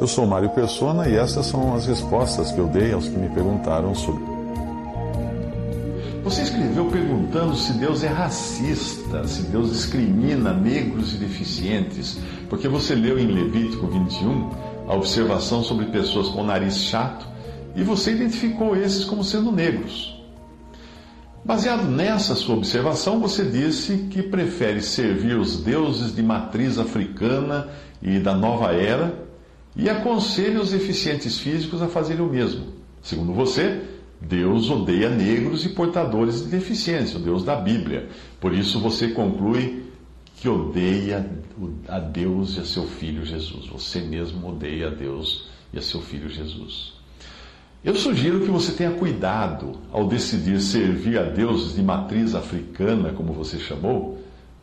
Eu sou Mário Persona e essas são as respostas que eu dei aos que me perguntaram sobre. Você escreveu perguntando se Deus é racista, se Deus discrimina negros e deficientes, porque você leu em Levítico 21 a observação sobre pessoas com nariz chato e você identificou esses como sendo negros. Baseado nessa sua observação, você disse que prefere servir os deuses de matriz africana e da nova era e aconselha os deficientes físicos a fazerem o mesmo. Segundo você, Deus odeia negros e portadores de deficiência, o Deus da Bíblia. Por isso você conclui que odeia a Deus e a seu filho Jesus. Você mesmo odeia a Deus e a seu filho Jesus. Eu sugiro que você tenha cuidado ao decidir servir a deuses de matriz africana, como você chamou,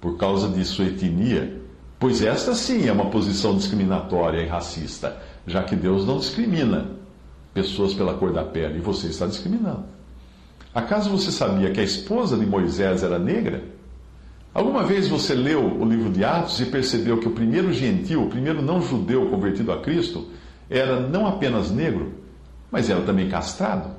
por causa de sua etnia Pois esta sim é uma posição discriminatória e racista, já que Deus não discrimina pessoas pela cor da pele e você está discriminando. Acaso você sabia que a esposa de Moisés era negra? Alguma vez você leu o livro de Atos e percebeu que o primeiro gentil, o primeiro não judeu convertido a Cristo, era não apenas negro, mas era também castrado?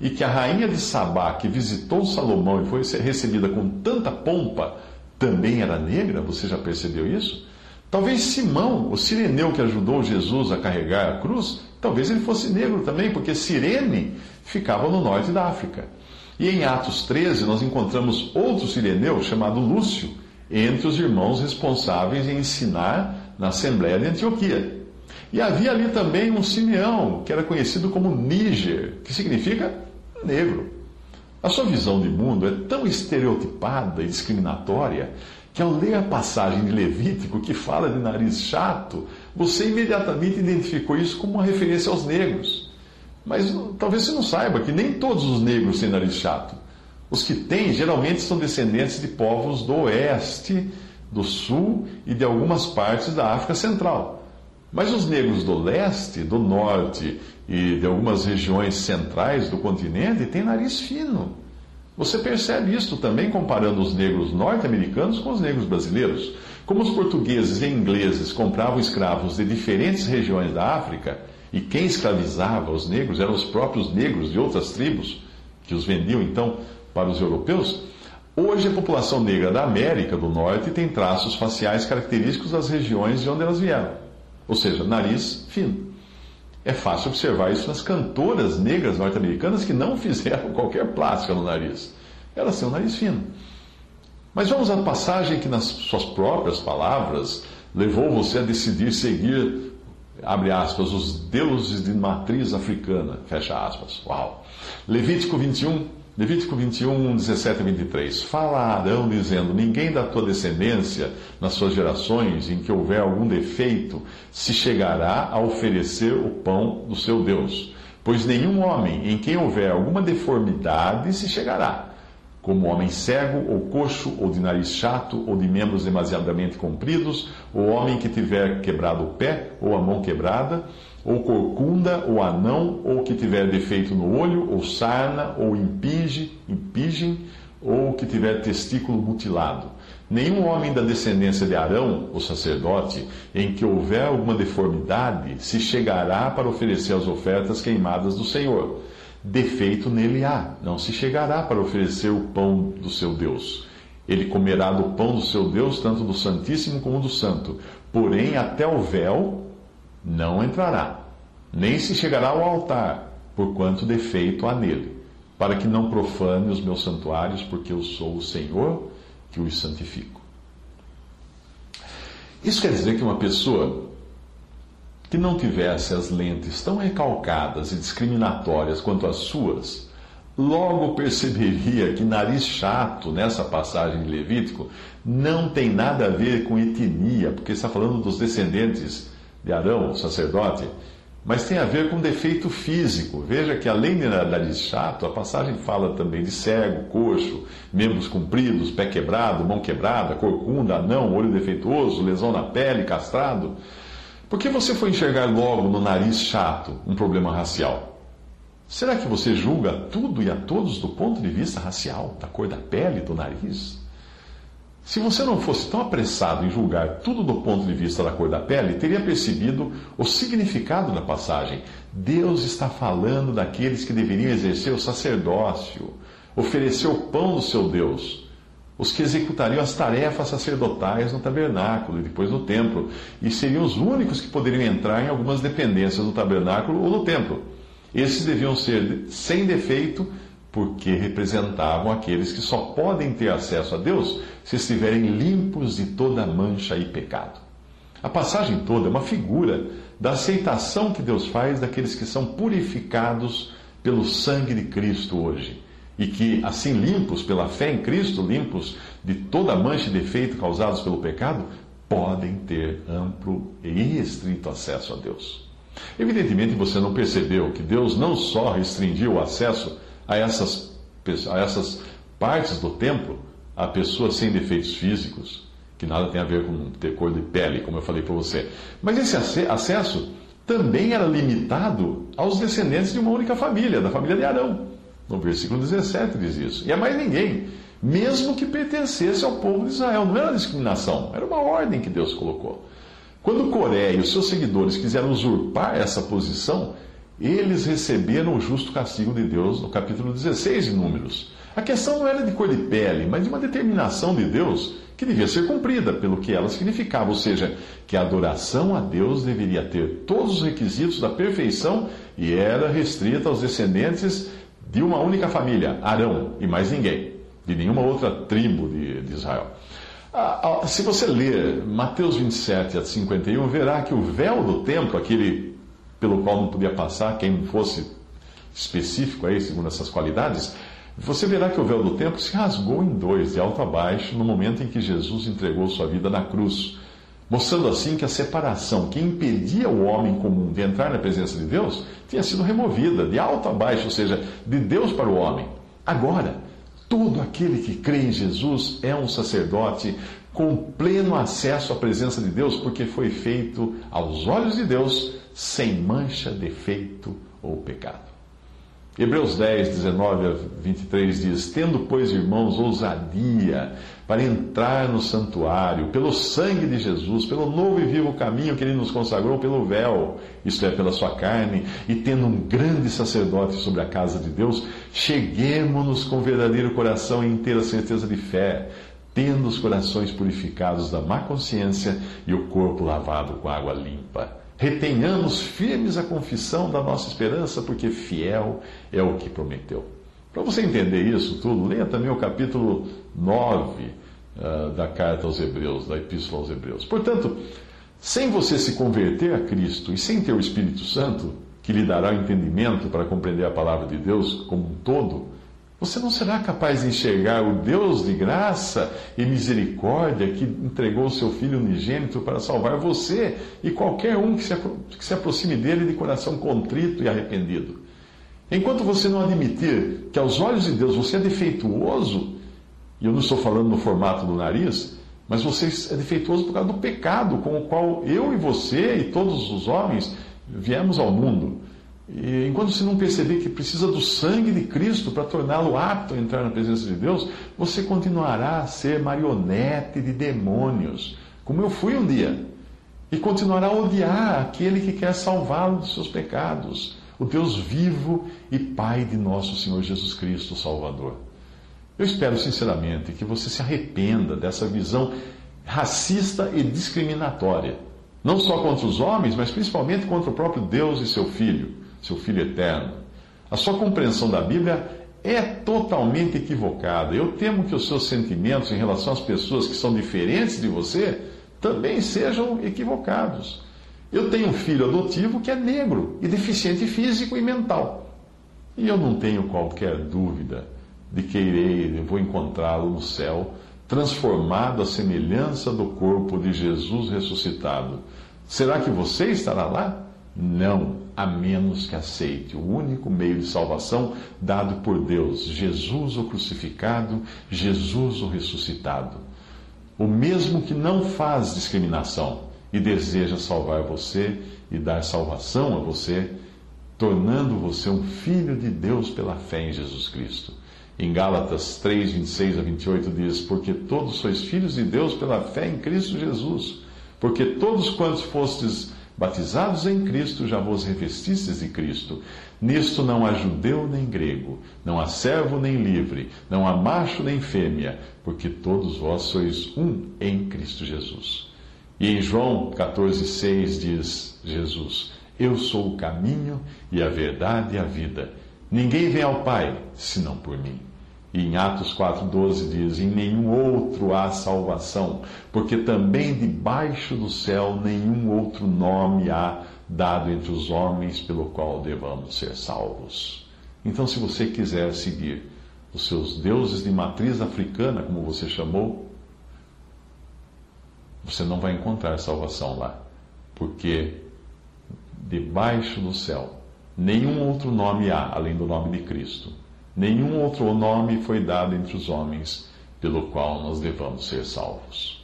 E que a rainha de Sabá, que visitou Salomão e foi recebida com tanta pompa, também era negra? Você já percebeu isso? Talvez Simão, o sireneu que ajudou Jesus a carregar a cruz, talvez ele fosse negro também, porque Cirene ficava no norte da África. E em Atos 13 nós encontramos outro sireneu chamado Lúcio, entre os irmãos responsáveis em ensinar na Assembleia de Antioquia. E havia ali também um Simeão, que era conhecido como Níger, que significa negro. A sua visão de mundo é tão estereotipada e discriminatória que ao ler a passagem de Levítico que fala de nariz chato, você imediatamente identificou isso como uma referência aos negros. Mas talvez você não saiba que nem todos os negros têm nariz chato. Os que têm geralmente são descendentes de povos do oeste, do sul e de algumas partes da África Central. Mas os negros do leste, do norte e de algumas regiões centrais do continente têm nariz fino. Você percebe isso também comparando os negros norte-americanos com os negros brasileiros. Como os portugueses e ingleses compravam escravos de diferentes regiões da África, e quem escravizava os negros eram os próprios negros de outras tribos, que os vendiam então para os europeus, hoje a população negra da América do Norte tem traços faciais característicos das regiões de onde elas vieram ou seja, nariz fino. É fácil observar isso nas cantoras negras norte-americanas que não fizeram qualquer plástica no nariz. Elas têm um nariz fino. Mas vamos à passagem que, nas suas próprias palavras, levou você a decidir seguir, abre aspas, os deuses de matriz africana, fecha aspas. Uau! Levítico 21, Levítico 21, 17 e 23. Fala a Arão dizendo: Ninguém da tua descendência, nas suas gerações, em que houver algum defeito, se chegará a oferecer o pão do seu Deus. Pois nenhum homem em quem houver alguma deformidade se chegará, como homem cego, ou coxo, ou de nariz chato, ou de membros demasiadamente compridos, ou homem que tiver quebrado o pé, ou a mão quebrada ou corcunda, ou anão, ou que tiver defeito no olho, ou sarna, ou impige, impingem, ou que tiver testículo mutilado. Nenhum homem da descendência de Arão, o sacerdote, em que houver alguma deformidade, se chegará para oferecer as ofertas queimadas do Senhor. Defeito nele há, não se chegará para oferecer o pão do seu Deus. Ele comerá do pão do seu Deus, tanto do Santíssimo como do Santo. Porém, até o véu não entrará, nem se chegará ao altar, porquanto defeito há nele, para que não profane os meus santuários, porque eu sou o Senhor que os santifico. Isso quer dizer que uma pessoa que não tivesse as lentes tão recalcadas e discriminatórias quanto as suas, logo perceberia que nariz chato nessa passagem de Levítico não tem nada a ver com etnia, porque está falando dos descendentes de Arão, o sacerdote, mas tem a ver com defeito físico. Veja que além de nariz chato, a passagem fala também de cego, coxo, membros compridos, pé quebrado, mão quebrada, corcunda, anão, olho defeituoso, lesão na pele, castrado. Por que você foi enxergar logo no nariz chato um problema racial? Será que você julga tudo e a todos do ponto de vista racial, da cor da pele, do nariz? Se você não fosse tão apressado em julgar tudo do ponto de vista da cor da pele, teria percebido o significado da passagem. Deus está falando daqueles que deveriam exercer o sacerdócio, oferecer o pão do seu Deus, os que executariam as tarefas sacerdotais no tabernáculo e depois no templo, e seriam os únicos que poderiam entrar em algumas dependências do tabernáculo ou do templo. Esses deviam ser sem defeito, porque representavam aqueles que só podem ter acesso a Deus se estiverem limpos de toda mancha e pecado. A passagem toda é uma figura da aceitação que Deus faz daqueles que são purificados pelo sangue de Cristo hoje. E que, assim limpos pela fé em Cristo, limpos de toda mancha e defeito causados pelo pecado, podem ter amplo e restrito acesso a Deus. Evidentemente, você não percebeu que Deus não só restringiu o acesso a essas, a essas partes do templo a pessoas sem defeitos físicos, que nada tem a ver com ter cor de pele, como eu falei para você, mas esse acesso também era limitado aos descendentes de uma única família, da família de Arão. No versículo 17 diz isso. E é mais ninguém, mesmo que pertencesse ao povo de Israel. Não era discriminação, era uma ordem que Deus colocou. Quando Coré e os seus seguidores quiseram usurpar essa posição, eles receberam o justo castigo de Deus no capítulo 16 de Números. A questão não era de cor de pele, mas de uma determinação de Deus que devia ser cumprida pelo que ela significava, ou seja, que a adoração a Deus deveria ter todos os requisitos da perfeição e era restrita aos descendentes de uma única família, Arão, e mais ninguém, de nenhuma outra tribo de, de Israel. Ah, ah, se você ler Mateus 27 a 51, verá que o véu do templo, aquele pelo qual não podia passar quem fosse específico aí, segundo essas qualidades, você verá que o véu do templo se rasgou em dois, de alto a baixo, no momento em que Jesus entregou sua vida na cruz, mostrando assim que a separação que impedia o homem comum de entrar na presença de Deus tinha sido removida, de alto a baixo, ou seja, de Deus para o homem. Agora, Todo aquele que crê em Jesus é um sacerdote com pleno acesso à presença de Deus, porque foi feito aos olhos de Deus sem mancha, defeito ou pecado. Hebreus 10, 19 a 23 diz: Tendo, pois, irmãos, ousadia para entrar no santuário, pelo sangue de Jesus, pelo novo e vivo caminho que ele nos consagrou pelo véu, isto é, pela sua carne, e tendo um grande sacerdote sobre a casa de Deus, cheguemos-nos com verdadeiro coração e inteira certeza de fé, tendo os corações purificados da má consciência e o corpo lavado com água limpa. Retenhamos firmes a confissão da nossa esperança, porque fiel é o que prometeu. Para você entender isso tudo, leia também o capítulo 9 uh, ah, da carta aos Hebreus, da Epístola aos Hebreus. Portanto, sem você se converter a Cristo e sem ter o Espírito Santo, que lhe dará o entendimento para compreender a palavra de Deus como um todo, você não será capaz de enxergar o Deus de graça e misericórdia que entregou o seu Filho unigênito para salvar você e qualquer um que se, que se aproxime dele de coração contrito e arrependido. Enquanto você não admitir que aos olhos de Deus você é defeituoso, e eu não estou falando no formato do nariz, mas você é defeituoso por causa do pecado com o qual eu e você e todos os homens viemos ao mundo. E enquanto você não perceber que precisa do sangue de Cristo para torná-lo apto a entrar na presença de Deus, você continuará a ser marionete de demônios, como eu fui um dia. E continuará a odiar aquele que quer salvá-lo dos seus pecados, o Deus vivo e Pai de nosso Senhor Jesus Cristo, Salvador. Eu espero sinceramente que você se arrependa dessa visão racista e discriminatória, não só contra os homens, mas principalmente contra o próprio Deus e seu Filho seu Filho eterno. A sua compreensão da Bíblia é totalmente equivocada. Eu temo que os seus sentimentos em relação às pessoas que são diferentes de você também sejam equivocados. Eu tenho um filho adotivo que é negro e deficiente físico e mental. E eu não tenho qualquer dúvida de que irei, eu vou encontrá-lo no céu, transformado à semelhança do corpo de Jesus ressuscitado. Será que você estará lá? Não, a menos que aceite o único meio de salvação dado por Deus, Jesus o crucificado, Jesus o ressuscitado. O mesmo que não faz discriminação e deseja salvar você e dar salvação a você, tornando você um filho de Deus pela fé em Jesus Cristo. Em Gálatas 3, 26 a 28 diz: Porque todos sois filhos de Deus pela fé em Cristo Jesus. Porque todos quantos fostes Batizados em Cristo, já vos revestistes de Cristo. Nisto não há judeu nem grego, não há servo nem livre, não há macho nem fêmea, porque todos vós sois um em Cristo Jesus. E em João 14,6 diz Jesus: Eu sou o caminho e a verdade e a vida. Ninguém vem ao Pai senão por mim. E em Atos 4,12 diz: Em nenhum outro há salvação, porque também debaixo do céu nenhum outro nome há dado entre os homens pelo qual devamos ser salvos. Então, se você quiser seguir os seus deuses de matriz africana, como você chamou, você não vai encontrar salvação lá, porque debaixo do céu nenhum outro nome há além do nome de Cristo. Nenhum outro nome foi dado entre os homens pelo qual nós devamos ser salvos.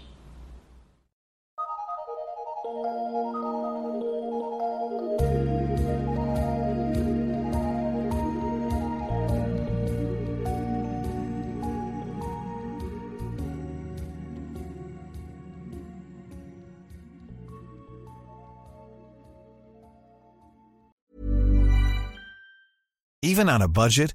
Even on a budget,